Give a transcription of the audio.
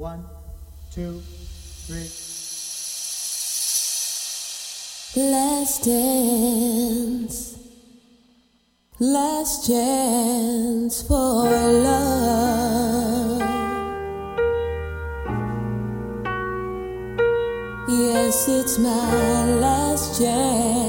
One, two, three. Last dance, last chance for love. Yes, it's my last chance